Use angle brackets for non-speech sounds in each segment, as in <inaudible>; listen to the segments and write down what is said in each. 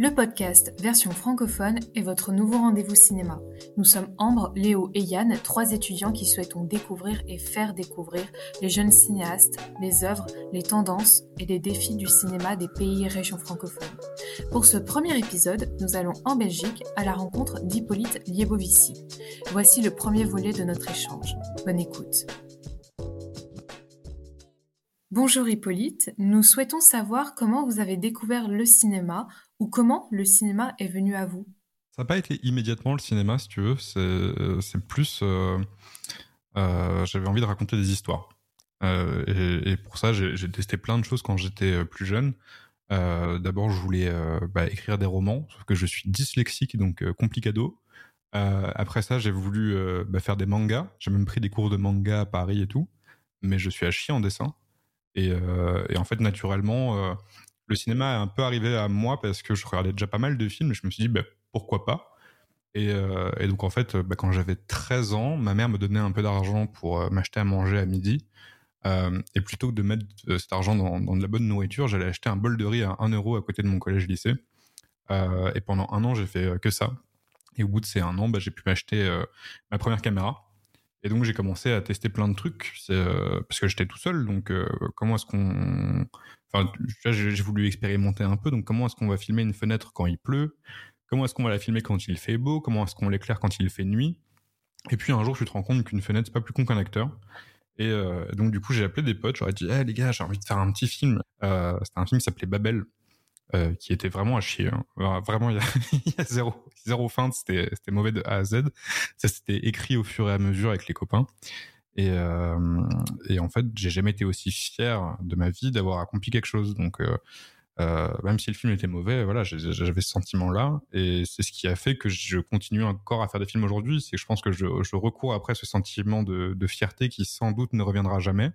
Le podcast version francophone est votre nouveau rendez-vous cinéma. Nous sommes Ambre, Léo et Yann, trois étudiants qui souhaitons découvrir et faire découvrir les jeunes cinéastes, les œuvres, les tendances et les défis du cinéma des pays et régions francophones. Pour ce premier épisode, nous allons en Belgique à la rencontre d'Hippolyte Liebovici. Voici le premier volet de notre échange. Bonne écoute. Bonjour Hippolyte, nous souhaitons savoir comment vous avez découvert le cinéma ou comment le cinéma est venu à vous? Ça n'a pas été immédiatement le cinéma, si tu veux. C'est euh, plus. Euh, euh, j'avais envie de raconter des histoires. et, pour ça, j'ai testé plein de choses quand j'étais plus jeune. D'abord, je voulais bah, écrire des romans, sauf que je suis dyslexique, donc complicado. après ça, j'ai voulu bah, faire des mangas. J'ai même pris des cours de manga à Paris et tout. Mais je suis à chier en dessin. Et, en fait, naturellement, le cinéma est un peu arrivé à moi parce que je regardais déjà pas mal de films et je me suis dit, bah, pourquoi pas? Euh, et, donc, en fait, bah, quand j'avais 13 ans, ma mère me donnait un peu d'argent pour m'acheter à manger à midi. et plutôt que de mettre cet argent dans, de la bonne nourriture, j'allais acheter un bol de riz à 1 euro à côté de mon collège-lycée. et pendant un an, j'ai fait que ça. Et au bout de ces un an, bah, j'ai pu m'acheter ma première caméra. Et donc j'ai commencé à tester plein de trucs euh, parce que j'étais tout seul. Donc euh, comment est-ce qu'on, enfin j'ai voulu expérimenter un peu. Donc comment est-ce qu'on va filmer une fenêtre quand il pleut? Comment est-ce qu'on va la filmer quand il fait beau? Comment est-ce qu'on l'éclaire quand il fait nuit? Et puis un jour tu te rends compte qu'une fenêtre c'est pas plus con qu'un acteur. Et euh, donc du coup j'ai appelé des potes. J'aurais dit, hey, les gars, j'ai envie de faire un petit film. C'était un film qui s'appelait Babel. Euh, qui était vraiment à chier. Hein. Vraiment, <laughs> il y a, zéro, zéro feinte, c'était mauvais de A à Z. Ça, c'était écrit au fur et à mesure avec les copains. Et, euh, en fait, j'ai jamais été aussi fier de ma vie d'avoir accompli quelque chose. Donc, euh, même si le film était mauvais, voilà, j'avais ce sentiment-là. Et c'est ce qui a fait que je continue encore à faire des films aujourd'hui. C'est que je pense que je, recours après ce sentiment de fierté qui sans doute ne reviendra jamais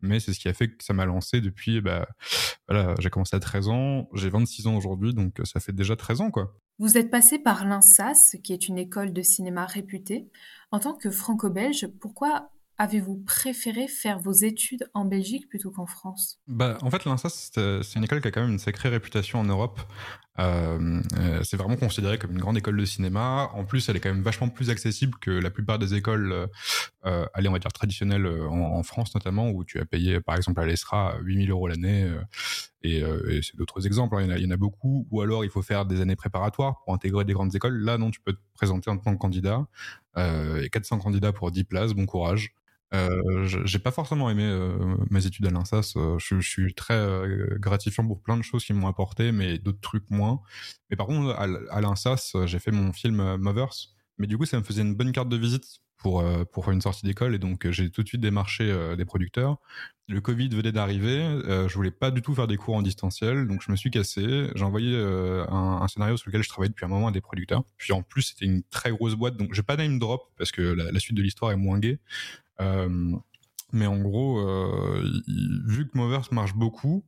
mais c'est ce qui a fait que ça m'a lancé depuis, bah, voilà, j'ai commencé à 13 ans, j'ai 26 ans aujourd'hui, donc ça fait déjà 13 ans, quoi. Vous êtes passé par l'INSAS, qui est une école de cinéma réputée. En tant que franco-belge, pourquoi avez-vous préféré faire vos études en Belgique plutôt qu'en France? Bah, En fait, l'INSAS, c'est une école qui a quand même une sacrée réputation en Europe. Euh, euh, c'est vraiment considéré comme une grande école de cinéma. En plus, elle est quand même vachement plus accessible que la plupart des écoles, euh, euh allez, on va dire traditionnelles en, France notamment, où tu as payé, par exemple, à l'ESRA 8000 euros l'année. et, et c'est d'autres exemples, hein. il, y en a, il y en a beaucoup. Ou alors, il faut faire des années préparatoires pour intégrer des grandes écoles. Là, non, tu peux te présenter en tant que candidat. et 400 candidats pour 10 places, bon courage. Euh, j'ai pas forcément aimé euh, mes études à l'INSAS. Euh, je, je, suis très euh, gratifiant pour plein de choses qui m'ont apporté, mais d'autres trucs moins. Mais par contre, à, à l'INSAS, j'ai fait mon film Mothers. Mais du coup, ça me faisait une bonne carte de visite pour, pour faire une sortie d'école. Et donc, j'ai tout de suite démarché des producteurs. Le Covid venait d'arriver. je voulais pas du tout faire des cours en distanciel. Donc, je me suis cassé. J'ai envoyé un, scénario sur lequel je travaillais depuis un moment à des producteurs. Puis en plus, c'était une très grosse boîte. Donc, j'ai pas name drop parce que la, suite de l'histoire est moins gay. Euh, mais en gros, euh, vu que Movers marche beaucoup,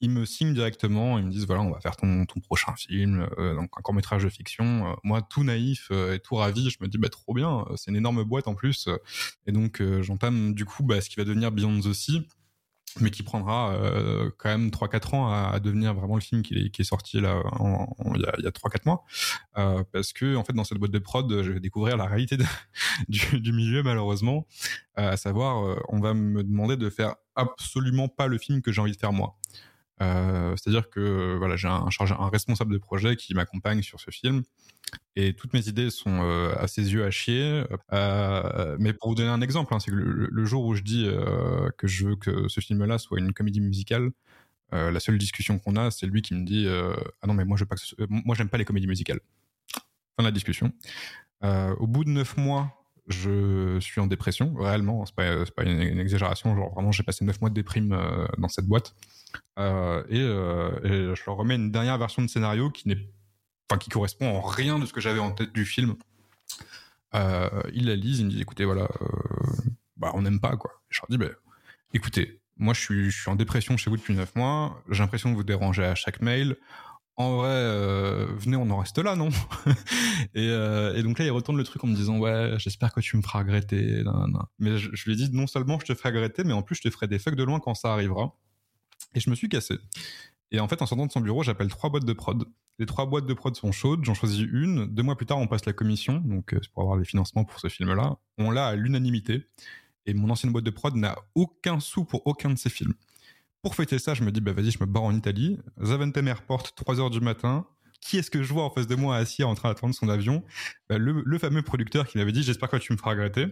ils me signent directement, ils me disent voilà, on va faire ton, ton prochain film, euh, donc un court métrage de fiction. moi, tout naïf et tout ravi, je me dis bah trop bien, c'est une énorme boîte en plus, et donc j'entame du coup bah, ce qui va devenir Beyond the Sea, mais qui prendra euh, quand même 3-4 ans à, devenir vraiment le film qui est, sorti là il y a, a 3-4 mois euh, parce que en fait dans cette boîte de prod je vais découvrir la réalité <laughs> du, du, milieu malheureusement euh, à savoir euh, on va me demander de faire absolument pas le film que j'ai envie de faire moi euh, c'est-à-dire que voilà, j'ai un, responsable de projet qui m'accompagne sur ce film et toutes mes idées sont euh, à ses yeux à chier. Euh, mais pour vous donner un exemple, hein, c'est que le, jour où je dis euh, que je veux que ce film-là soit une comédie musicale, euh, la seule discussion qu'on a, c'est lui qui me dit ah non mais moi je pas moi j'aime pas les comédies musicales. Fin de la discussion. au bout de neuf mois, je suis en dépression, réellement, c'est pas, pas une, une, exagération, genre vraiment j'ai passé neuf mois de déprime dans cette boîte. Euh, et, euh, et, je leur remets une dernière version de scénario qui n'est, enfin, qui correspond en rien de ce que j'avais en tête du film. Euh, ils la lisent, ils me disent, écoutez, voilà, bah, on n'aime pas, quoi. je leur dis, bah, écoutez, moi, je suis, en dépression chez vous depuis 9 mois. J'ai l'impression de vous déranger à chaque mail. En vrai, venez, on en reste là, non? <laughs> Et, donc là, il retourne le truc en me disant, ouais, j'espère que tu me feras regretter. Nan, nan. Mais je, je, lui ai dit, non seulement je te ferai regretter, mais en plus, je te ferai des fucks de loin quand ça arrivera. Et je me suis cassé. Et en fait, en sortant de son bureau, j'appelle trois boîtes de prod. Les trois boîtes de prod sont chaudes, j'en choisis une. Deux mois plus tard, on passe la commission, donc c'est pour avoir les financements pour ce film-là. On l'a à l'unanimité. Et mon ancienne boîte de prod n'a aucun sou pour aucun de ces films. Pour fêter ça, je me dis, bah vas-y, je me barre en Italie. Zaventem Airport, 3 heures du matin. Qui est-ce que je vois en face de moi assis en train d'attendre son avion? Bah, le, fameux producteur qui m'avait dit, j'espère que tu me feras regretter.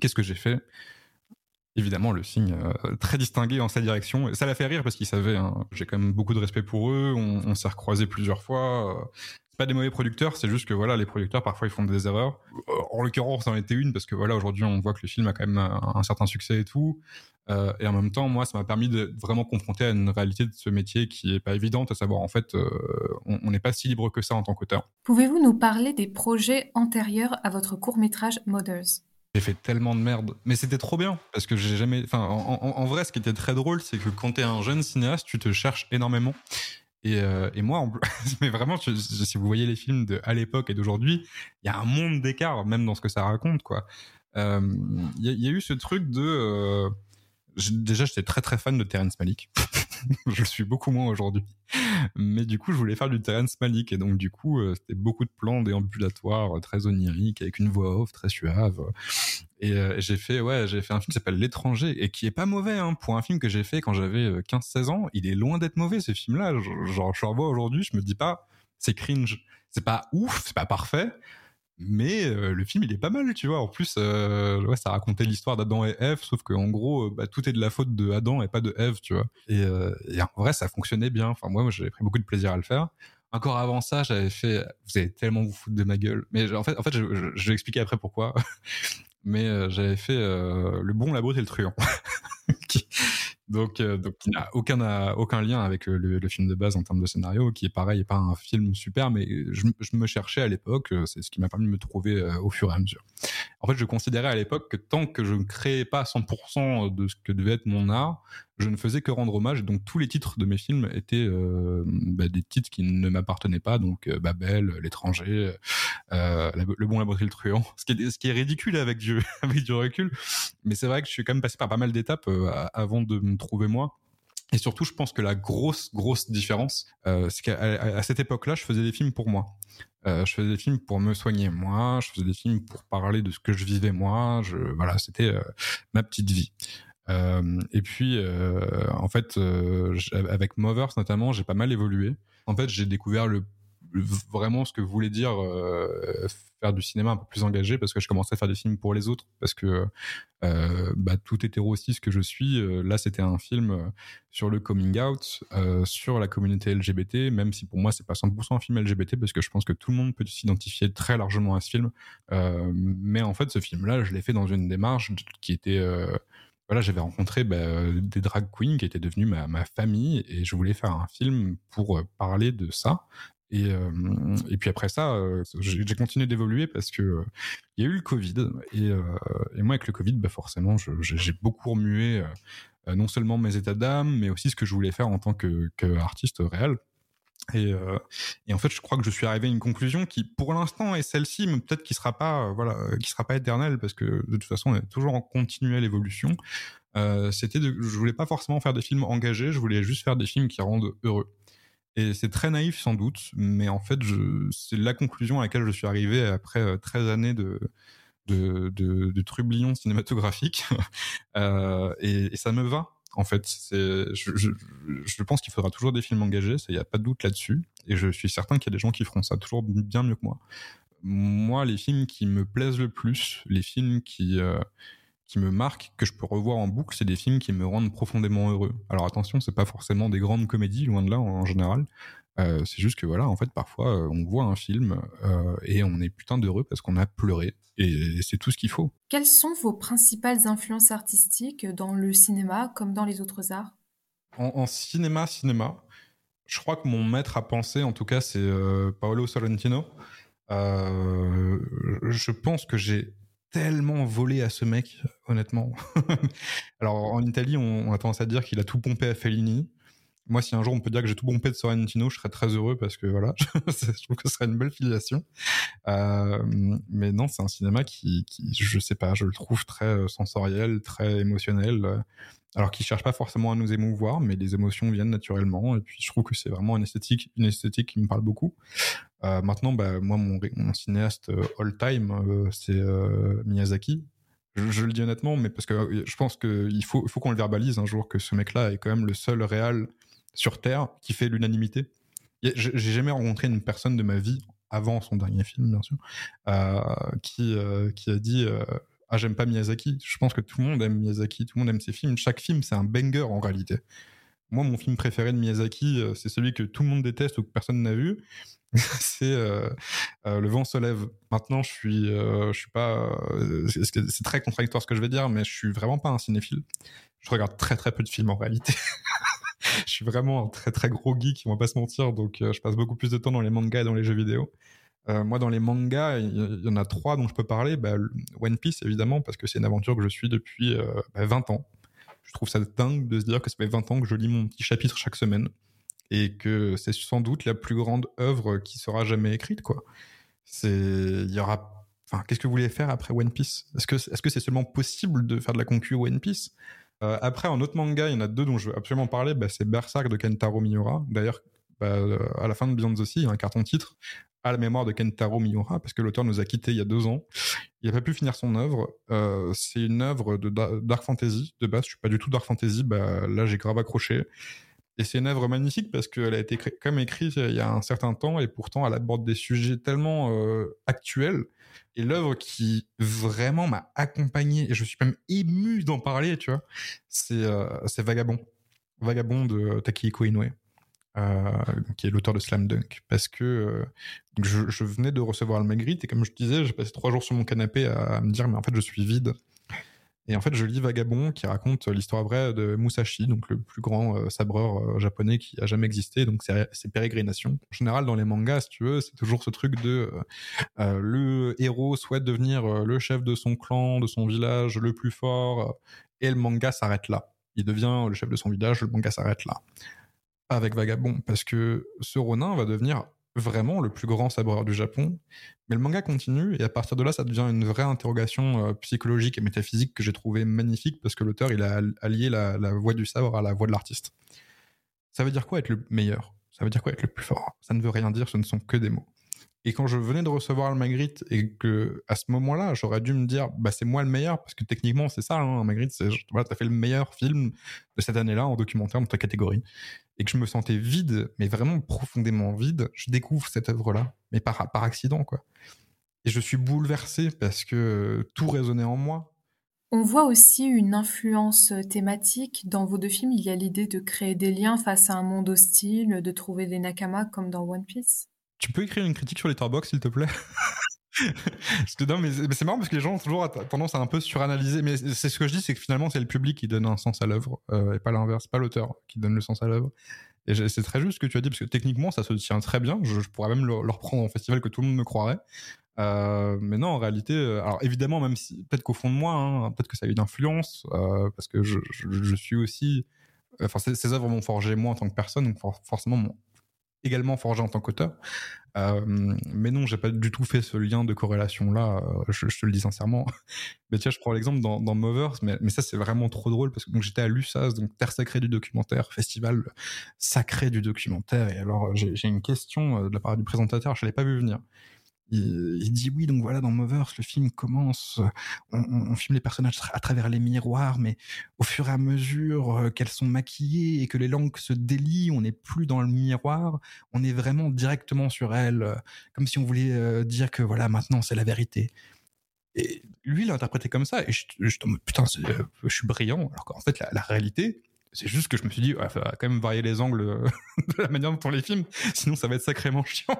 Qu'est-ce que j'ai fait? Évidemment, le signe euh, très distingué en sa direction. ça l'a fait rire parce qu'il savait, hein. j'ai quand même beaucoup de respect pour eux. On, s'est recroisés plusieurs fois. Euh, pas des mauvais producteurs, c'est juste que voilà, les producteurs parfois ils font des erreurs. Euh, en l'occurrence, en était une parce que voilà, aujourd'hui on voit que le film a quand même un, certain succès et tout. Euh, et en même temps, moi, ça m'a permis de vraiment confronter à une réalité de ce métier qui est pas évidente, à savoir en fait, on n'est pas si libre que ça en tant qu'auteur. Pouvez-vous nous parler des projets antérieurs à votre court métrage Mothers? J'ai fait tellement de merde, mais c'était trop bien parce que j'ai jamais. En, vrai, ce qui était très drôle, c'est que quand t'es un jeune cinéaste, tu te cherches énormément et, euh, moi, en... <laughs> mais vraiment, si vous voyez les films de à l'époque et d'aujourd'hui, il y a un monde d'écart, même dans ce que ça raconte. Il euh, y, y, a eu ce truc de. Euh, déjà, j'étais très très fan de Terrence Malick. <laughs> <laughs> je suis beaucoup moins aujourd'hui. Mais du coup, je voulais faire du Terrence Malick. Et donc, du coup, euh, c'était beaucoup de plans déambulatoires, euh, très oniriques, avec une voix off très suave. Et euh, j'ai fait, ouais, j'ai fait un film qui s'appelle L'étranger et qui est pas mauvais, hein, pour un film que j'ai fait quand j'avais 15-16 ans. Il est loin d'être mauvais, ce film-là. Genre, je le revois aujourd'hui, je me dis pas, c'est cringe. C'est pas ouf, c'est pas parfait mais euh, le film il est pas mal tu vois. En plus euh, ça racontait l'histoire d'Adam et Ève sauf qu'en gros euh, bah, tout est de la faute de Adam et pas de Ève tu vois. Et, en vrai ça fonctionnait bien. Enfin moi j'avais pris beaucoup de plaisir à le faire. Encore avant ça j'avais fait vous allez tellement vous foutre de ma gueule. Mais en fait en fait je, je, vais expliquer après pourquoi. <laughs> Mais j'avais fait le bon la brute et le truand <laughs> donc, euh, donc qui n'a aucun, aucun lien avec euh, le, film de base en termes de scénario, qui est pareil, pas un film super, mais je, je me cherchais à l'époque, euh, c'est ce qui m'a permis de me trouver au fur et à mesure. En fait, je considérais à l'époque que tant que je ne créais pas 100% de ce que devait être mon art, je ne faisais que rendre hommage. Donc tous les titres de mes films étaient euh, bah, des titres qui ne m'appartenaient pas, donc euh, Babel, l'étranger, euh, le bon, la le truand. <laughs> Ce qui est, ridicule <laughs> avec du, recul, mais c'est vrai que je suis quand même passé par pas mal d'étapes avant de me trouver moi. Et surtout, je pense que la grosse, grosse différence, c'est qu'à cette époque-là, je faisais des films pour moi. je faisais des films pour me soigner moi, je faisais des films pour parler de ce que je vivais moi. Voilà, c'était ma petite vie. Euh, et puis, euh, en fait, euh, avec Movers notamment, j'ai pas mal évolué. En fait, j'ai découvert le vraiment ce que voulait dire euh, faire du cinéma un peu plus engagé parce que je commençais à faire des films pour les autres parce que euh, bah, tout hétéro ce que je suis là c'était un film sur le coming out sur la communauté LGBT même si pour moi c'est pas 100% un film LGBT parce que je pense que tout le monde peut s'identifier très largement à ce film mais en fait ce film là je l'ai fait dans une démarche qui était voilà, j'avais rencontré bah, des drag queens qui étaient devenues ma, famille et je voulais faire un film pour euh, parler de ça. Et, euh, puis après ça, euh, j'ai continué d'évoluer parce que y a eu le Covid et, moi avec le Covid, bah forcément, j'ai beaucoup remué non seulement mes états d'âme, mais aussi ce que je voulais faire en tant que, que réel. Et, euh, et, en fait, je crois que je suis arrivé à une conclusion qui, pour l'instant, est celle-ci, mais peut-être qui sera pas, euh, voilà, qui sera pas éternelle parce que de toute façon, on est toujours en continuelle évolution. Euh, c'était, je voulais pas forcément faire des films engagés, je voulais juste faire des films qui rendent heureux. Et c'est très naïf sans doute, mais en fait, c'est la conclusion à laquelle je suis arrivé après 13 années de de, de, <laughs> euh, et, et ça me va en fait. Je, je, pense qu'il faudra toujours des films engagés, il n'y a pas de doute là-dessus. Et je suis certain qu'il y a des gens qui feront ça toujours bien mieux que moi. Moi, les films qui me plaisent le plus, les films qui, euh, qui me marquent, que je peux revoir en boucle, c'est des films qui me rendent profondément heureux. Alors attention, c'est pas forcément des grandes comédies, loin de là en général. Euh, c'est juste que voilà, en fait, parfois, euh, on voit un film euh, et on est putain d'heureux parce qu'on a pleuré. Et c'est tout ce qu'il faut. Quelles sont vos principales influences artistiques dans le cinéma comme dans les autres arts? En, cinéma, cinéma, je crois que mon maître à penser, en tout cas, c'est Paolo Sorrentino. je pense que j'ai tellement volé à ce mec, honnêtement. <laughs> Alors en Italie, on, a tendance à dire qu'il a tout pompé à Fellini. Moi, si un jour on peut dire que j'ai tout pompé de Sorrentino, je serais très heureux parce que voilà, <laughs> je trouve que ce serait une belle filiation. Euh, mais non, c'est un cinéma qui, qui, je sais pas, je le trouve très euh, sensoriel, très émotionnel. Euh, alors qu'il cherche pas forcément à nous émouvoir, mais les émotions viennent naturellement. Et puis je trouve que c'est vraiment une esthétique, une esthétique qui me parle beaucoup. Maintenant, bah, moi, mon, cinéaste all time, c'est Miyazaki. Je, le dis honnêtement, mais parce que je pense qu'il faut, faut qu'on le verbalise un jour que ce mec-là est quand même le seul réal sur Terre qui fait l'unanimité. J'ai jamais rencontré une personne de ma vie avant son dernier film, bien sûr, euh, qui, euh, qui a dit euh, Ah, j'aime pas Miyazaki. Je pense que tout le monde aime Miyazaki, tout le monde aime ses films. Chaque film, c'est un banger en réalité. Moi, mon film préféré de Miyazaki, c'est celui que tout le monde déteste ou que personne n'a vu. <laughs> c'est Le vent se lève. Maintenant, je suis, je suis pas. c'est très contradictoire ce que je vais dire, mais je suis vraiment pas un cinéphile. Je regarde très très peu de films en réalité. <laughs> <laughs> je suis vraiment un très très gros geek, on va pas se mentir, donc euh, je passe beaucoup plus de temps dans les mangas et dans les jeux vidéo. Euh, moi, dans les mangas, il y, en a trois dont je peux parler. Bah, One Piece, évidemment, parce que c'est une aventure que je suis depuis 20 euh, bah, ans. Je trouve ça dingue de se dire que ça fait 20 ans que je lis mon petit chapitre chaque semaine et que c'est sans doute la plus grande œuvre qui sera jamais écrite, quoi. C'est, il y aura, enfin, qu'est-ce que vous voulez faire après One Piece? Est-ce que, est-ce que c'est seulement possible de faire de la concu One Piece? Euh, après, en autre manga, il y en a deux dont je veux absolument parler. Bah, c'est Berserk de Kentaro Miura. D'ailleurs, bah, euh, à la fin de Beyond the il y a un carton titre à la mémoire de Kentaro Miura, parce que l'auteur nous a quittés il y a deux ans. Il n'a pas pu finir son œuvre. Euh, c'est une œuvre de dark fantasy. De base, je suis pas du tout dark fantasy. Bah, là, j'ai grave accroché. Et c'est une œuvre magnifique parce qu'elle a été comme écrite il y a un certain temps et pourtant elle aborde des sujets tellement actuels et l'œuvre qui vraiment m'a accompagné, et je suis même ému d'en parler, tu vois, c'est euh, Vagabond. Vagabond de Takehiko Inoue. Euh, qui est l'auteur de Slam Dunk, parce que euh, je, je, venais de recevoir le Magritte et comme je disais, j'ai passé trois jours sur mon canapé à, me dire mais en fait je suis vide et en fait, je lis Vagabond qui raconte l'histoire vraie de Musashi, donc le plus grand euh, sabreur euh, japonais qui a jamais existé. Donc c'est pérégrinations. En général, dans les mangas, si tu veux, c'est toujours ce truc de euh, le héros souhaite devenir le chef de son clan, de son village, le plus fort, et le manga s'arrête là. Il devient le chef de son village, le manga s'arrête là. Avec Vagabond, parce que ce Ronin va devenir vraiment le plus grand sabreur du Japon. Mais le manga continue et à partir de là, ça devient une vraie interrogation euh, psychologique et métaphysique que j'ai trouvé magnifique parce que l'auteur, il a allié la, la, voix du sabre à la voix de l'artiste. Ça veut dire quoi être le meilleur? Ça veut dire quoi être le plus fort? Ça ne veut rien dire, ce ne sont que des mots. Et quand je venais de recevoir le Magritte et que à ce moment-là, j'aurais dû me dire, bah c'est moi le meilleur parce que techniquement c'est ça, hein, Magritte, c'est voilà, t'as fait le meilleur film de cette année-là en documentaire dans ta catégorie, et que je me sentais vide, mais vraiment profondément vide. Je découvre cette œuvre-là, mais par par accident quoi. Et je suis bouleversé parce que tout résonnait en moi. On voit aussi une influence thématique. Dans vos deux films, il y a l'idée de créer des liens face à un monde hostile, de trouver des nakamas comme dans One Piece. Tu peux écrire une critique sur Letterboxd, s'il te plaît? <laughs> Mais c'est marrant parce que les gens ont toujours tendance à un peu suranalyser. Mais c'est ce que je dis, c'est que finalement, c'est le public qui donne un sens à l'œuvre euh, et pas l'inverse, pas l'auteur qui donne le sens à l'œuvre. Et c'est très juste ce que tu as dit parce que techniquement, ça se tient très bien. Je, pourrais même le, reprendre en festival que tout le monde me croirait. Euh, mais non, en réalité, euh, alors évidemment, même si peut-être qu'au fond de moi, hein, peut-être que ça a eu une influence parce que je, suis aussi. Enfin, ces, œuvres m'ont forgé moi en tant que personne, donc forcément, également forgé en tant qu'auteur. Euh, mais non, j'ai pas du tout fait ce lien de corrélation là. Euh, je, te le dis sincèrement. <laughs> mais tiens, je prends l'exemple dans, dans, Movers, mais, ça c'est vraiment trop drôle parce que j'étais à l'USAS, donc Terre sacrée du documentaire, festival sacré du documentaire. Et alors j'ai une question euh, de la part du présentateur, je l'ai pas vu venir il, dit oui, donc voilà, dans Movers, le film commence, on, filme les personnages à travers les miroirs, mais au fur et à mesure euh, qu'elles sont maquillées et que les langues se délient, on n'est plus dans le miroir, on est vraiment directement sur elles, euh, comme si on voulait euh, dire que voilà, maintenant c'est la vérité. Et lui, il l'a interprété comme ça, et je, je, putain, je suis brillant, alors qu'en fait, la réalité, c'est juste que je me suis dit, il va quand même varier les angles <laughs> de la manière dont on les filme, sinon ça va être sacrément chiant.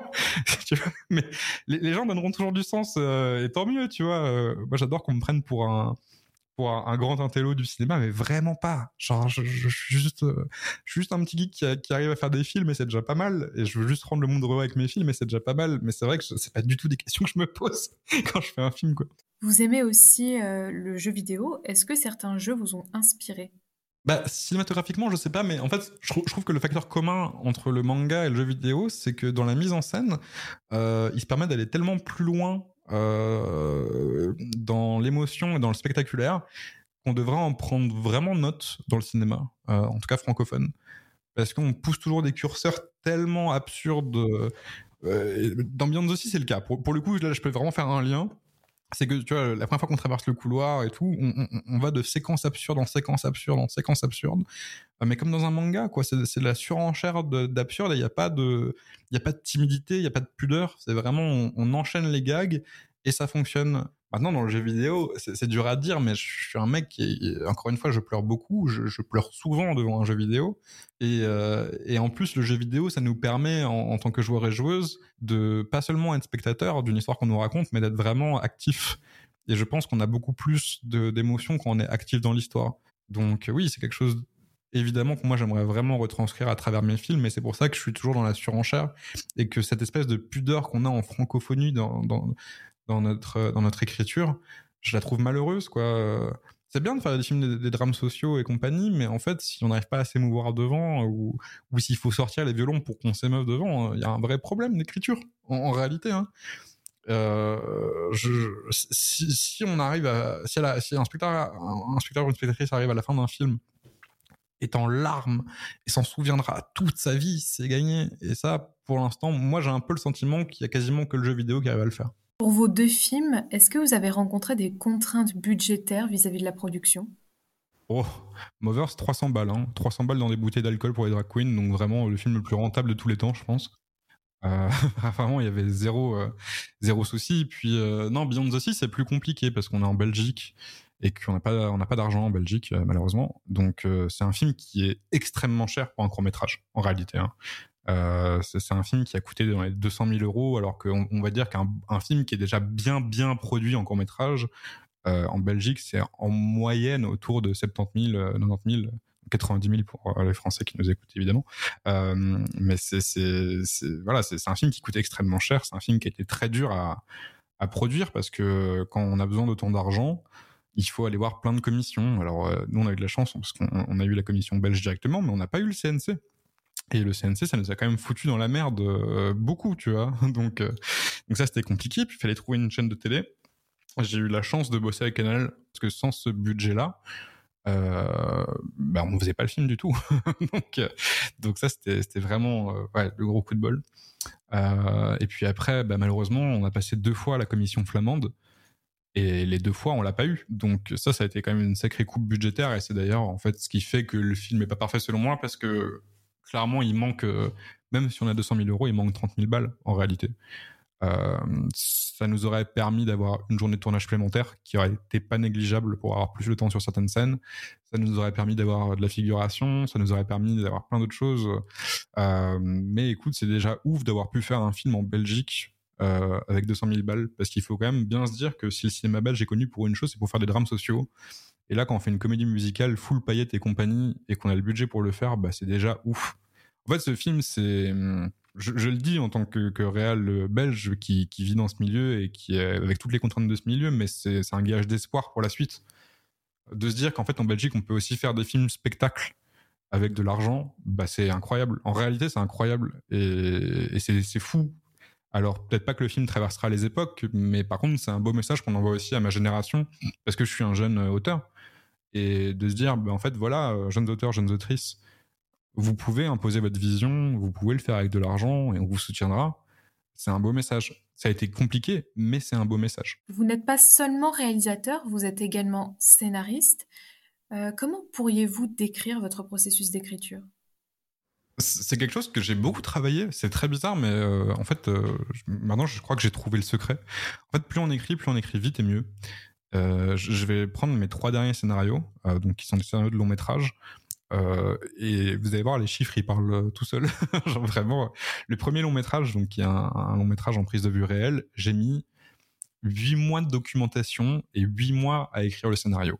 <laughs> Mais les, gens donneront toujours du sens, euh, et tant mieux, tu vois. Euh, moi, j'adore qu'on me prenne pour un pour un, grand intello du cinéma, mais vraiment pas. Genre, je, suis juste, euh, juste un petit geek qui, qui, arrive à faire des films, et c'est déjà pas mal. Et je veux juste rendre le monde heureux avec mes films, et c'est déjà pas mal. Mais c'est vrai que c'est pas du tout des questions que je me pose <laughs> quand je fais un film, quoi. Vous aimez aussi le jeu vidéo. Est-ce que certains jeux vous ont inspiré? Bah, cinématographiquement, je sais pas, mais en fait, je, trouve que le facteur commun entre le manga et le jeu vidéo, c'est que dans la mise en scène, euh, il se permet d'aller tellement plus loin euh, dans l'émotion et dans le spectaculaire qu'on devrait en prendre vraiment note dans le cinéma, euh, en tout cas francophone, parce qu'on pousse toujours des curseurs tellement absurdes. Dans Beyond aussi, c'est le cas. Pour, pour le coup, là, je peux vraiment faire un lien c'est que tu vois la première fois qu'on traverse le couloir et tout on, va de séquence absurde en séquence absurde en séquence absurde. Euh, mais comme dans un manga quoi c'est la surenchère d'absurde il n'y a pas de il y a pas de timidité il y a pas de pudeur. C'est vraiment on, enchaîne les gags et ça fonctionne Maintenant, dans le jeu vidéo, c'est dur à dire, mais je suis un mec qui, encore une fois, je pleure beaucoup, je, pleure souvent devant un jeu vidéo. Euh, et, en plus, le jeu vidéo, ça nous permet, en, tant que joueur et joueuse, de pas seulement être spectateur d'une histoire qu'on nous raconte, mais d'être vraiment actif. Et je pense qu'on a beaucoup plus d'émotions quand on est actif dans l'histoire. Donc oui, c'est quelque chose évidemment que moi j'aimerais vraiment retranscrire à travers mes films, et c'est pour ça que je suis toujours dans la surenchère et que cette espèce de pudeur qu'on a en francophonie dans notre, dans notre écriture, je la trouve malheureuse, quoi. C'est bien de faire des films, des, drames sociaux et compagnie, mais en fait, si on n'arrive pas à s'émouvoir devant, ou, ou s'il faut sortir les violons pour qu'on s'émeuve devant, il y a un vrai problème d'écriture, en, réalité. Hein. Euh, si, on arrive si un spectateur, un, spectateur ou une spectatrice arrive à la fin d'un film est en larmes et s'en souviendra toute sa vie, c'est gagné. Et ça, pour l'instant, moi j'ai un peu le sentiment qu'il y a quasiment que le jeu vidéo qui arrive à le faire. Pour vos deux films, est-ce que vous avez rencontré des contraintes budgétaires vis-à-vis de la production? Oh, Movers, 300 balles. 300 hein. balles dans des bouteilles d'alcool pour les drag queens, donc vraiment le film le plus rentable de tous les temps, je pense. Euh, <laughs> vraiment, il y avait zéro, euh, souci. Puis, euh, non, Beyond the Sea, c'est plus compliqué parce qu'on est en Belgique et qu'on n'a pas, d'argent en Belgique, malheureusement. Donc, c'est un film qui est extrêmement cher pour un court métrage, en réalité. Hein. Euh, c'est un film qui a coûté dans les 200 000 euros, alors qu'on on va dire qu'un film qui est déjà bien bien produit en court métrage euh, en Belgique, c'est en moyenne autour de 70 000, 90 000. 90 000 pour les Français qui nous écoutent évidemment, euh, mais c'est voilà, c'est un film qui coûte extrêmement cher. C'est un film qui a été très dur à, à produire parce que quand on a besoin d'autant d'argent, il faut aller voir plein de commissions. Alors nous on a eu de la chance parce qu'on a eu la commission belge directement, mais on n'a pas eu le CNC. Et le CNC, ça nous a quand même foutu dans la merde euh, beaucoup, tu vois. <laughs> Donc, euh, donc ça, c'était compliqué. Puis il fallait trouver une chaîne de télé. J'ai eu la chance de bosser avec Canal parce que sans ce budget-là, euh, bah, on ne faisait pas le film du tout. <laughs> donc, ça, c'était vraiment le gros coup de bol. et puis après, bah, malheureusement, on a passé deux fois à la commission flamande. Et les deux fois, on l'a pas eu. Donc ça, ça a été quand même une sacrée coupe budgétaire. Et c'est d'ailleurs en fait ce qui fait que le film est pas parfait selon moi, parce que clairement, il manque, euh, même si on a 200 000 euros, il manque 30 000 balles en réalité. Euh, ça nous aurait permis d'avoir une journée de tournage supplémentaire qui aurait été pas négligeable pour avoir plus de temps sur certaines scènes. Ça nous aurait permis d'avoir de la figuration, ça nous aurait permis d'avoir plein d'autres choses. Euh, mais écoute, c'est déjà ouf d'avoir pu faire un film en Belgique avec 200 000 balles, parce qu'il faut quand même bien se dire que si le cinéma belge est connu pour une chose, c'est pour faire des drames sociaux. Et là, quand on fait une comédie musicale full paillettes et compagnie, et qu'on a le budget pour le faire, bah, c'est déjà ouf. En fait, ce film, c'est, hum, je, le dis en tant que, que réal belge qui, vit dans ce milieu et qui est avec toutes les contraintes de ce milieu, mais c'est un gage d'espoir pour la suite. De se dire qu'en fait, en Belgique, on peut aussi faire des films spectacles avec de l'argent, bah, c'est incroyable. En réalité, c'est incroyable. Et, et c'est fou. Alors, peut-être pas que le film traversera les époques, mais par contre, c'est un beau message qu'on envoie aussi à ma génération, parce que je suis un jeune auteur. Et de se dire, bah, en fait, voilà, euh, jeunes auteurs, jeunes autrices, vous pouvez imposer votre vision, vous pouvez le faire avec de l'argent et on vous soutiendra. C'est un beau message. Ça a été compliqué, mais c'est un beau message. Vous n'êtes pas seulement réalisateur, vous êtes également scénariste. Euh, comment pourriez-vous décrire votre processus d'écriture? C'est quelque chose que j'ai beaucoup travaillé. C'est très bizarre, mais euh, en fait, euh, maintenant, je crois que j'ai trouvé le secret. En fait, plus on écrit, plus on écrit vite et mieux. Je vais prendre mes trois derniers scénarios, donc qui sont des scénarios de long métrage. Euh, et vous allez voir, les chiffres, ils parlent euh, tout seuls. <laughs> Genre vraiment, le premier long métrage, donc qui est un, long métrage en prise de vue réelle, j'ai mis 8 mois de documentation et 8 mois à écrire le scénario.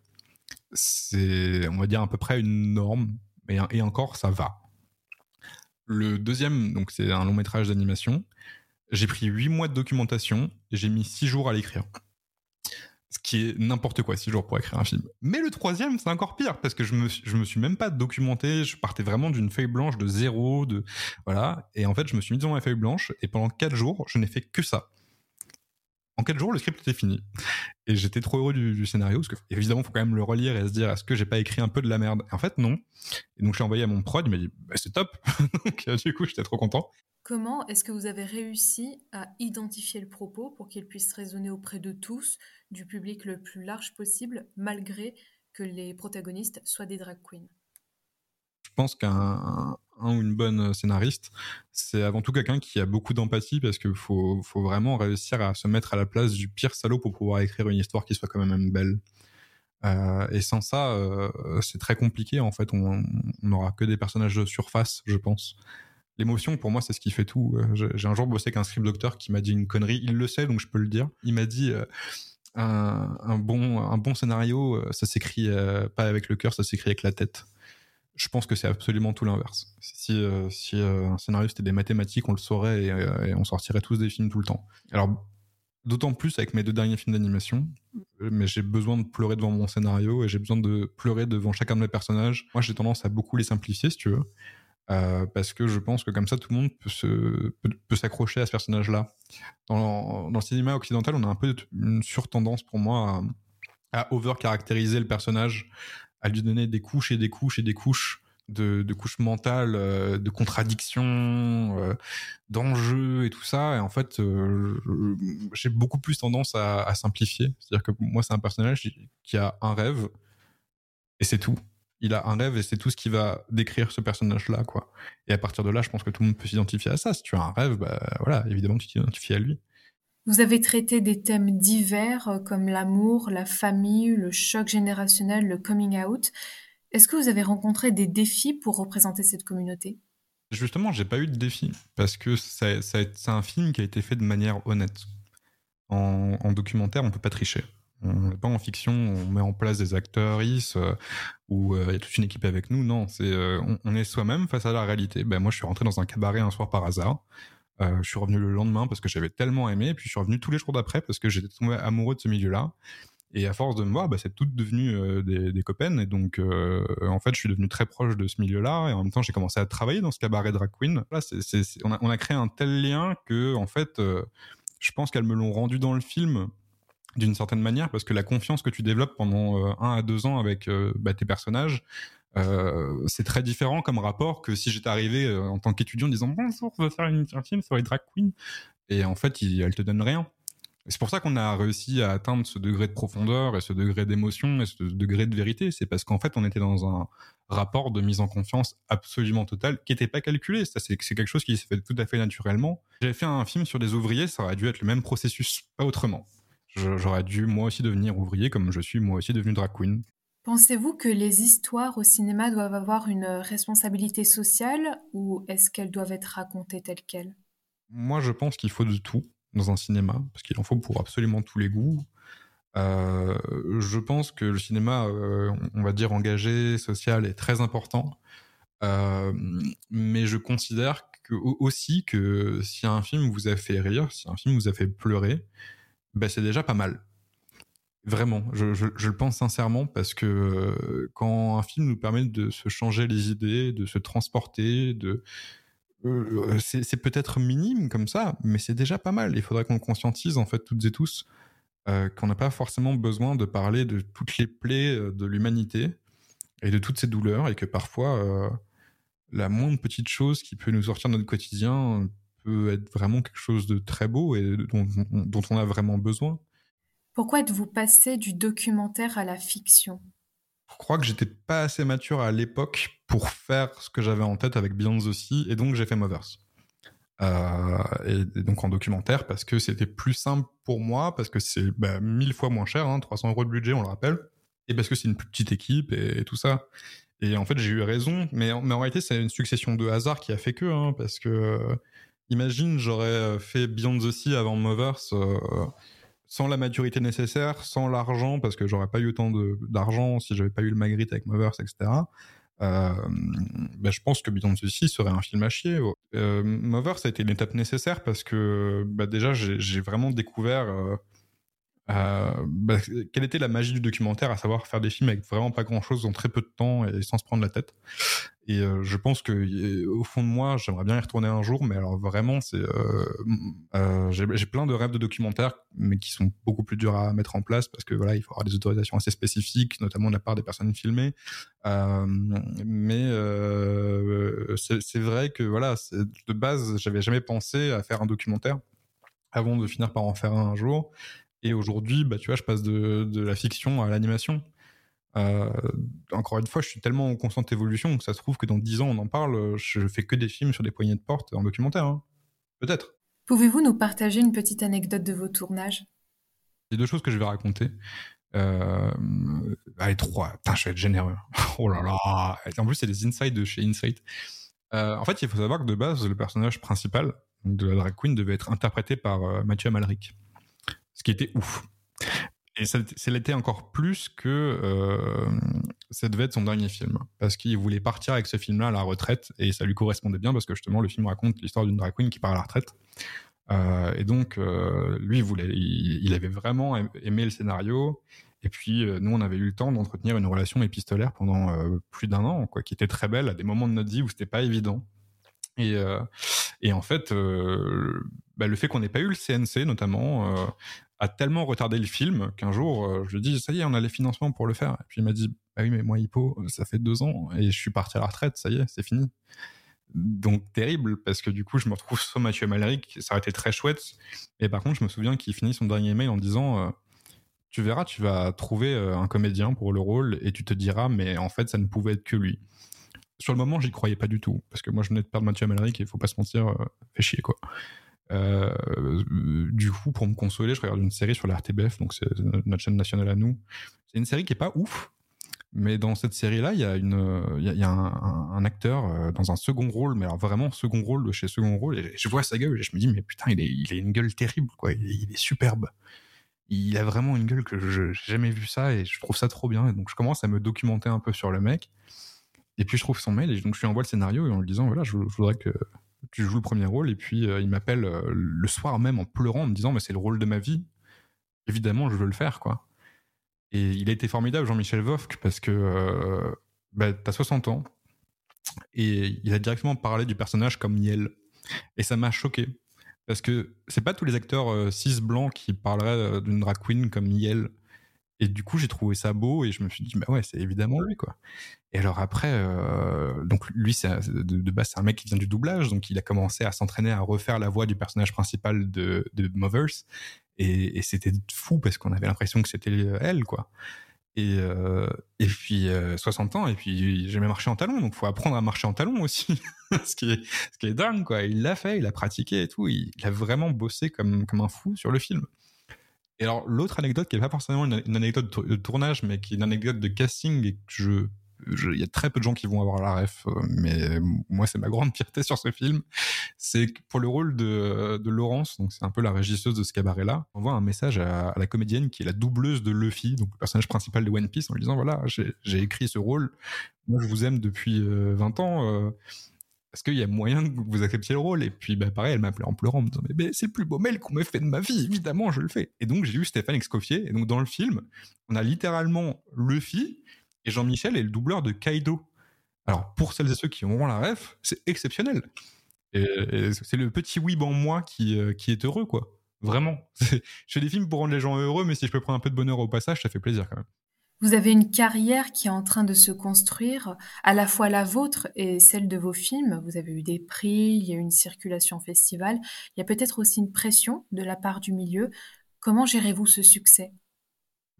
C'est, on va dire, à peu près une norme, et, et encore, ça va. Le deuxième, donc c'est un long métrage d'animation. J'ai pris 8 mois de documentation et j'ai mis 6 jours à l'écrire ce qui est n'importe quoi six jours pour écrire un film. Mais le troisième, c'est encore pire parce que je me, je me suis même pas documenté. Je partais vraiment d'une feuille blanche de zéro, de voilà. Et en fait, je me suis mis devant ma feuille blanche et pendant quatre jours, je n'ai fait que ça. En quatre jours, le script était fini. Et j'étais trop heureux du, scénario parce que évidemment, faut quand même le relire et se dire est-ce que j'ai pas écrit un peu de la merde? en fait, non. Et donc, je l'ai envoyé à mon prod. Il m'a dit bah, c'est top. <laughs> donc, euh, du coup, j'étais trop content. Comment est-ce que vous avez réussi à identifier le propos pour qu'il puisse résonner auprès de tous, du public le plus large possible, malgré que les protagonistes soient des drag queens? Je pense qu'un ou une bonne scénariste, c'est avant tout quelqu'un qui a beaucoup d'empathie parce qu'il faut, vraiment réussir à se mettre à la place du pire salaud pour pouvoir écrire une histoire qui soit quand même belle. Euh, et sans ça, euh, c'est très compliqué. En fait, on n'aura que des personnages de surface, je pense l'émotion pour moi c'est ce qui fait tout. Euh, j'ai un jour bossé avec un script docteur qui m'a dit une connerie. Il le sait donc je peux le dire. Il m'a dit euh, un, bon scénario euh, ça s'écrit pas avec le cœur ça s'écrit avec la tête. Je pense que c'est absolument tout l'inverse. Si si un scénario c'était des mathématiques on le saurait et, on sortirait tous des films tout le temps. Alors D'autant plus avec mes deux derniers films d'animation, mais j'ai besoin de pleurer devant mon scénario et j'ai besoin de pleurer devant chacun de mes personnages. Moi, j'ai tendance à beaucoup les simplifier, si tu veux. Euh, parce que je pense que comme ça tout le monde peut s'accrocher à ce personnage-là. Dans, le cinéma occidental, on a un peu une surtendance pour moi à, à over caractériser le personnage, à lui donner des couches et des couches et des couches de, de couches mentales, euh, de contradictions, euh, d'enjeux et tout ça. Et en fait, j'ai beaucoup plus tendance à, à simplifier. C'est-à-dire que moi, c'est un personnage qui a un rêve et c'est tout il a un rêve et c'est tout ce qui va décrire ce personnage-là, quoi. Et à partir de là, je pense que tout le monde peut s'identifier à ça. Si tu as un rêve, bah, voilà, évidemment, tu t'identifies à lui. Vous avez traité des thèmes divers euh, comme l'amour, la famille, le choc générationnel, le coming out. Est-ce que vous avez rencontré des défis pour représenter cette communauté? Justement, j'ai pas eu de défis parce que c'est un film qui a été fait de manière honnête. En, en documentaire, on peut pas tricher. On n'est pas en fiction, on met en place des acteurs euh, ou euh, il y a toute une équipe avec nous. Non, c'est euh, on, est soi-même face à la réalité. Ben moi, je suis rentré dans un cabaret un soir par hasard. Euh, je suis revenu le lendemain parce que j'avais tellement aimé, puis je suis revenu tous les jours d'après parce que j'étais tombé amoureux de ce milieu-là. Et à force de me voir, bah, c'est toutes devenu euh, des, des copaines. Et donc, euh, en fait, je suis devenu très proche de ce milieu-là. Et en même temps, j'ai commencé à travailler dans ce cabaret drag queen. Là, on, a, créé un tel lien que, en fait, je pense qu'elles me l'ont rendu dans le film d'une certaine manière, parce que la confiance que tu développes pendant euh, un à deux ans avec euh, bah, tes personnages, euh, c'est très différent comme rapport que si j'étais arrivé en tant qu'étudiant en disant bonjour, je veux faire une, un film sur les drag queens, et en fait, elle te donne rien. C'est pour ça qu'on a réussi à atteindre ce degré de profondeur et ce degré d'émotion et ce degré de vérité. C'est parce qu'en fait, on était dans un rapport de mise en confiance absolument total qui n'était pas calculé. C'est quelque chose qui s'est fait tout à fait naturellement. J'avais fait un film sur des ouvriers, ça aurait dû être le même processus, pas autrement. J'aurais dû moi aussi devenir ouvrier comme je suis moi aussi devenu drag queen. Pensez-vous que les histoires au cinéma doivent avoir une responsabilité sociale ou est-ce qu'elles doivent être racontées telles quelles? Moi, je pense qu'il faut de tout dans un cinéma, parce qu'il en faut pour absolument tous les goûts. Euh, je pense que le cinéma, euh, on va dire engagé, social, est très important. Euh, mais je considère que, aussi que si un film vous a fait rire, si un film vous a fait pleurer, ben c'est déjà pas mal. Vraiment, je, le pense sincèrement parce que euh, quand un film nous permet de se changer les idées, de se transporter, de euh, c'est peut-être minime comme ça, mais c'est déjà pas mal. Il faudrait qu'on conscientise en fait toutes et tous euh, qu'on n'a pas forcément besoin de parler de toutes les plaies euh, de l'humanité et de toutes ces douleurs et que parfois euh, la moindre petite chose qui peut nous sortir de notre quotidien peut être vraiment quelque chose de très beau et dont, dont on a vraiment besoin. Pourquoi êtes-vous passé du documentaire à la fiction? Je crois que j'étais pas assez mature à l'époque pour faire ce que j'avais en tête avec Beyond the Sea, et donc j'ai fait Movers. Euh, et, donc en documentaire parce que c'était plus simple pour moi, parce que c'est bah, mille fois moins cher, hein, 300 euros de budget, on le rappelle, et parce que c'est une plus petite équipe et, et tout ça. Et en fait, j'ai eu raison, mais, mais en réalité, c'est une succession de hasards qui a fait que, hein, parce que Imagine, j'aurais euh, fait Beyond the Sea avant Movers euh, sans la maturité nécessaire, sans l'argent, parce que j'aurais pas eu autant d'argent si j'avais pas eu le Magritte avec Movers, etc. Euh, ben je pense que Beyond the Sea serait un film à chier. Euh, Movers a été une étape nécessaire parce que bah déjà j'ai vraiment découvert euh, bah, quelle était la magie du documentaire, à savoir faire des films avec vraiment pas grand chose en très peu de temps et sans se prendre la tête? Et euh, je pense que au fond de moi, j'aimerais bien y retourner un jour, mais alors vraiment, c'est euh, euh, j'ai plein de rêves de documentaires, mais qui sont beaucoup plus durs à mettre en place parce que voilà, il faut avoir des autorisations assez spécifiques, notamment de la part des personnes filmées. mais c'est vrai que voilà, de base, j'avais jamais pensé à faire un documentaire avant de finir par en faire un un jour. Et aujourd'hui, bah, tu vois, je passe de, de la fiction à l'animation. Euh, encore une fois, je suis tellement en constante évolution que ça se trouve que dans 10 ans, on en parle. Je fais que des films sur des poignées de porte en documentaire. Hein. Peut-être. Pouvez-vous nous partager une petite anecdote de vos tournages? Il y a deux choses que je vais raconter. Euh... Allez, trois. Putain, je vais être généreux. <laughs> oh là là. En plus, c'est des insights de chez Insight. Euh, en fait, il faut savoir que de base, le personnage principal de la drag queen devait être interprété par euh, Mathieu Amalric. Ce qui était ouf. Et ça, l'était encore plus que euh, ça devait être son dernier film. Parce qu'il voulait partir avec ce film-là à la retraite et ça lui correspondait bien parce que justement le film raconte l'histoire d'une drag queen qui part à la retraite. Euh, et donc euh, lui, il, voulait, il, avait vraiment aimé le scénario. Et puis nous, on avait eu le temps d'entretenir une relation épistolaire pendant plus d'un an, quoi, qui était très belle à des moments de notre vie où c'était pas évident. Et, et en fait, bah, le fait qu'on n'ait pas eu le CNC notamment a tellement retardé le film qu'un jour, euh, je lui dis, ça y est, on a les financements pour le faire. Et puis il m'a dit, bah oui, mais moi, Hippo, ça fait deux ans et je suis parti à la retraite, ça y est, c'est fini. Donc terrible, parce que du coup, je me retrouve sur Mathieu Malric, ça aurait été très chouette. Et par contre, je me souviens qu'il finit son dernier mail en disant, euh, tu verras, tu vas trouver euh, un comédien pour le rôle et tu te diras, mais en fait, ça ne pouvait être que lui. Sur le moment, j'y croyais pas du tout, parce que moi, je venais de perdre Mathieu Malric et il faut pas se mentir, fait chier quoi. Euh, du coup, pour me consoler, je regarde une série sur la RTBF, donc c'est notre chaîne nationale à nous. C'est une série qui est pas ouf, mais dans cette série-là, il y a, un, acteur euh, dans un second rôle, mais alors vraiment second rôle de chez second rôle, et je vois sa gueule et je me dis, mais putain, il, est, a une gueule terrible, quoi. Il est, superbe. Il a vraiment une gueule que je n'ai jamais vu ça et je trouve ça trop bien. Et donc je commence à me documenter un peu sur le mec. Et puis je trouve son mail et donc je lui envoie le scénario et en lui disant, voilà, je voudrais que tu joues le premier rôle et puis euh, il m'appelle euh, le soir même en pleurant en me disant mais c'est le rôle de ma vie. Évidemment je veux le faire quoi. Et il a été formidable Jean-Michel Vofk parce que euh, bah, t'as 60 ans et il a directement parlé du personnage comme Niel. Et ça m'a choqué parce que c'est pas tous les acteurs cis blancs qui parleraient d'une drag queen comme Niel et du coup, j'ai trouvé ça beau et je me suis dit, bah ouais, c'est évidemment lui, quoi. Et alors après, euh, donc lui, c'est de, base, c'est un mec qui vient du doublage, donc il a commencé à s'entraîner à refaire la voix du personnage principal de, de Mothers. Et, c'était fou parce qu'on avait l'impression que c'était elle, quoi. Et, euh, et puis 60 euh, ans, et puis jamais marché en talons, donc faut apprendre à marcher en talons aussi. <laughs> ce, qui est, ce qui est dingue, quoi. Il l'a fait, il a pratiqué et tout. Il, il a vraiment bossé comme, comme un fou sur le film. Et alors, l'autre anecdote qui n'est pas forcément une, anecdote de tournage, mais qui est une anecdote de casting et que je. Il y a très peu de gens qui vont avoir la ref, euh, mais moi, c'est ma grande <laughs> fierté sur ce film. C'est pour le rôle de, Laurence, donc c'est un peu la régisseuse de ce cabaret-là, on envoie un message à, la comédienne qui est la doubleuse de Luffy, donc le personnage principal de One Piece, en lui disant voilà, j'ai écrit ce rôle, moi je vous aime depuis 20 euh, ans. Euh, est-ce qu'il y a moyen que vous acceptiez le rôle Et puis, bah, pareil, elle m'appelait en pleurant, en me disant, mais, c'est le plus beau mail qu'on m'ait fait de ma vie, évidemment, je le fais. Et donc, j'ai eu Stéphane Escoffier. Et donc, dans le film, on a littéralement Luffy et Jean-Michel est le doubleur de Kaido. Alors, pour celles et ceux qui auront la ref, c'est exceptionnel. Et, c'est le petit weeb en moi qui, euh, qui est heureux, quoi. Vraiment. <laughs> Je fais des films pour rendre les gens heureux, mais si je peux prendre un peu de bonheur au passage, ça fait plaisir quand même. Vous avez une carrière qui est en train de se construire, à la fois la vôtre et celle de vos films. Vous avez eu des prix, il y a eu une circulation festival, il y a peut-être aussi une pression de la part du milieu. Comment gérez-vous ce succès?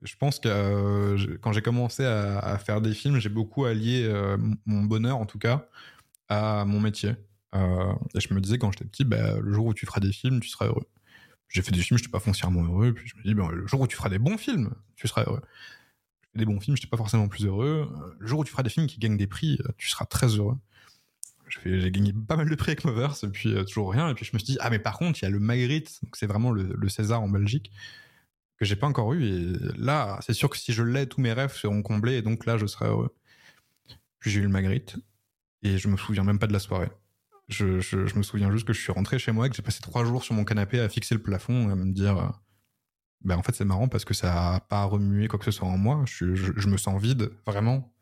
Je pense que euh, quand j'ai commencé à, faire des films, j'ai beaucoup allié euh, mon bonheur, en tout cas, à mon métier. Euh, et je me disais quand j'étais petit, bah, le jour où tu feras des films, tu seras heureux. J'ai fait des films, je n'étais pas foncièrement heureux. Puis je me dis, bah, le jour où tu feras des bons films, tu seras heureux des bons films, je n'étais pas forcément plus heureux. Euh, le jour où tu feras des films qui gagnent des prix, euh, tu seras très heureux. J'ai gagné pas mal de prix avec Movers, et puis euh, toujours rien. Et puis je me suis dit, ah, mais par contre, il y a le Magritte, c'est vraiment le, César en Belgique, que j'ai pas encore eu. Et là, c'est sûr que si je l'ai, tous mes rêves seront comblés, et donc là, je serai heureux. Puis j'ai eu le Magritte, et je me souviens même pas de la soirée. Je, je, me souviens juste que je suis rentré chez moi, que j'ai passé trois jours sur mon canapé à fixer le plafond, à me dire ben en fait c'est marrant parce que ça a pas remué quoi que ce soit en moi. Je, je, me sens vide, vraiment.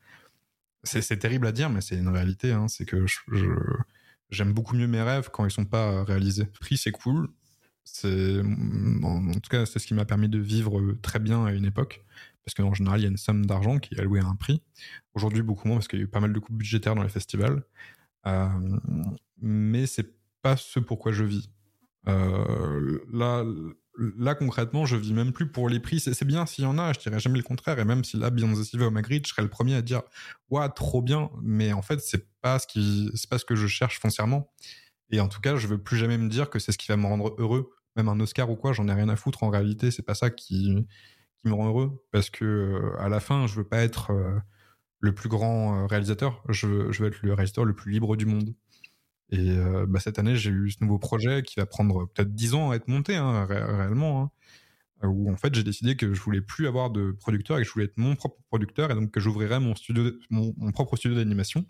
C'est terrible à dire, mais c'est une réalité. Hein. C'est que j'aime beaucoup mieux mes rêves quand ils sont pas réalisés. Prix c'est cool. C'est en tout cas c'est ce qui m'a permis de vivre très bien à une époque parce qu'en général il y a une somme d'argent qui est allouée à un prix. Aujourd'hui beaucoup moins parce qu'il y a eu pas mal de coupes budgétaires dans les festivals. Euh, mais c'est pas ce pourquoi je vis. Euh, là, là concrètement, je vis même plus pour les prix. C'est bien s'il y en a, je dirais jamais le contraire. Et même si là, Beyoncé va au Magritte, je serais le premier à dire ouais, trop bien. Mais en fait, c'est pas ce qui, c'est pas ce que je cherche foncièrement. Et en tout cas, je veux plus jamais me dire que c'est ce qui va me rendre heureux. Même un Oscar ou quoi, j'en ai rien à foutre. En réalité, c'est pas ça qui, me rend heureux. Parce que euh, à la fin, je veux pas être euh, le plus grand réalisateur. Je, je veux être le réalisateur le plus libre du monde. Et euh, bah, cette année, j'ai eu ce nouveau projet qui va prendre peut-être 10 ans à être monté, hein, réellement, hein, où en fait j'ai décidé que je voulais plus avoir de producteur et que je voulais être mon propre producteur et donc que j'ouvrirais mon mon, propre studio d'animation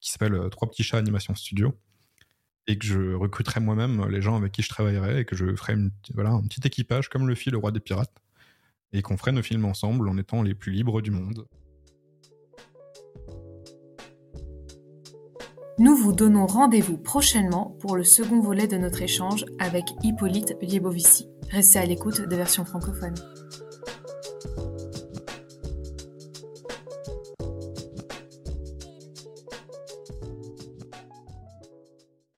qui s'appelle euh, Trois petits chats animation studio et que je recruterais moi-même les gens avec qui je travaillerais et que je ferais une, voilà un petit équipage comme le fit le roi des pirates et qu'on ferait nos films ensemble en étant les plus libres du monde. Nous vous donnons rendez-vous prochainement pour le second volet de notre échange avec Hippolyte Liebovici. Restez à l'écoute de version francophone.